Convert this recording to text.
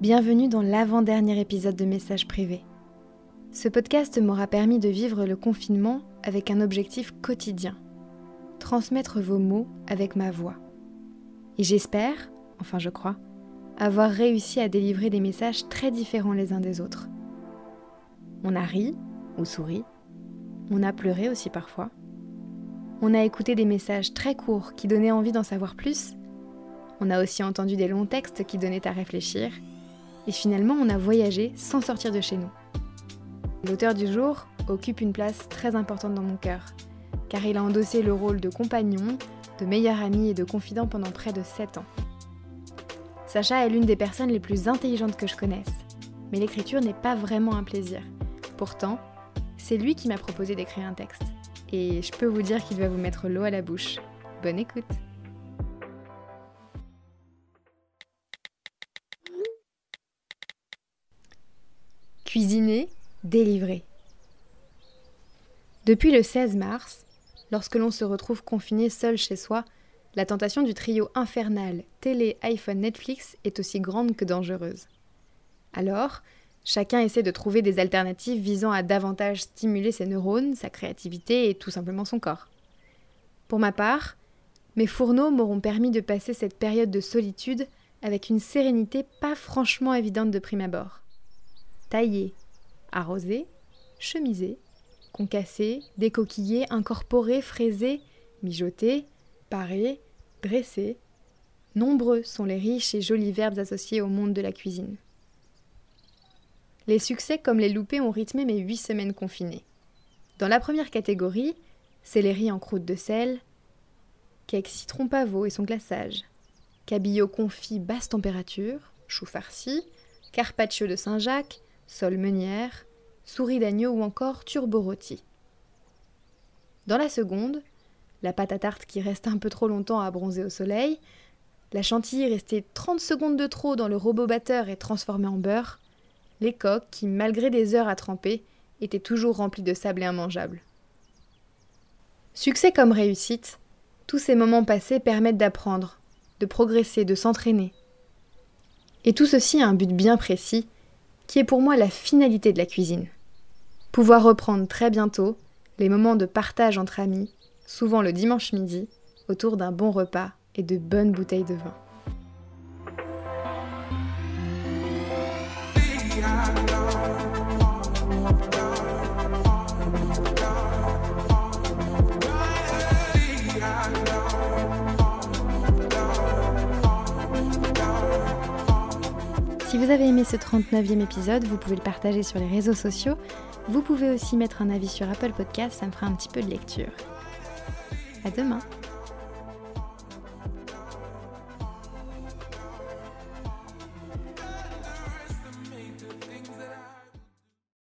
Bienvenue dans l'avant-dernier épisode de Messages privés. Ce podcast m'aura permis de vivre le confinement avec un objectif quotidien. Transmettre vos mots avec ma voix. Et j'espère, enfin je crois, avoir réussi à délivrer des messages très différents les uns des autres. On a ri ou souri. On a pleuré aussi parfois. On a écouté des messages très courts qui donnaient envie d'en savoir plus on a aussi entendu des longs textes qui donnaient à réfléchir. Et finalement, on a voyagé sans sortir de chez nous. L'auteur du jour occupe une place très importante dans mon cœur, car il a endossé le rôle de compagnon, de meilleur ami et de confident pendant près de 7 ans. Sacha est l'une des personnes les plus intelligentes que je connaisse, mais l'écriture n'est pas vraiment un plaisir. Pourtant, c'est lui qui m'a proposé d'écrire un texte, et je peux vous dire qu'il va vous mettre l'eau à la bouche. Bonne écoute Cuisiner, délivrer. Depuis le 16 mars, lorsque l'on se retrouve confiné seul chez soi, la tentation du trio infernal télé, iPhone, Netflix est aussi grande que dangereuse. Alors, chacun essaie de trouver des alternatives visant à davantage stimuler ses neurones, sa créativité et tout simplement son corps. Pour ma part, mes fourneaux m'auront permis de passer cette période de solitude avec une sérénité pas franchement évidente de prime abord tailler, arroser, chemiser, concasser, décoquiller, incorporer, fraiser, mijoter, parer, dresser. Nombreux sont les riches et jolis verbes associés au monde de la cuisine. Les succès comme les loupés ont rythmé mes huit semaines confinées. Dans la première catégorie, céleri en croûte de sel, cake citron pavot et son glaçage, cabillaud confit basse température, chou farci, carpaccio de Saint-Jacques, sol meunière, souris d'agneau ou encore turbo rôti. Dans la seconde, la pâte à tarte qui reste un peu trop longtemps à bronzer au soleil, la chantilly restée 30 secondes de trop dans le robot batteur et transformée en beurre, les coques qui, malgré des heures à tremper, étaient toujours remplies de sable et immangeables. Succès comme réussite, tous ces moments passés permettent d'apprendre, de progresser, de s'entraîner. Et tout ceci a un but bien précis, qui est pour moi la finalité de la cuisine. Pouvoir reprendre très bientôt les moments de partage entre amis, souvent le dimanche midi, autour d'un bon repas et de bonnes bouteilles de vin. Si vous avez aimé ce 39e épisode, vous pouvez le partager sur les réseaux sociaux. Vous pouvez aussi mettre un avis sur Apple Podcast, ça me fera un petit peu de lecture. À demain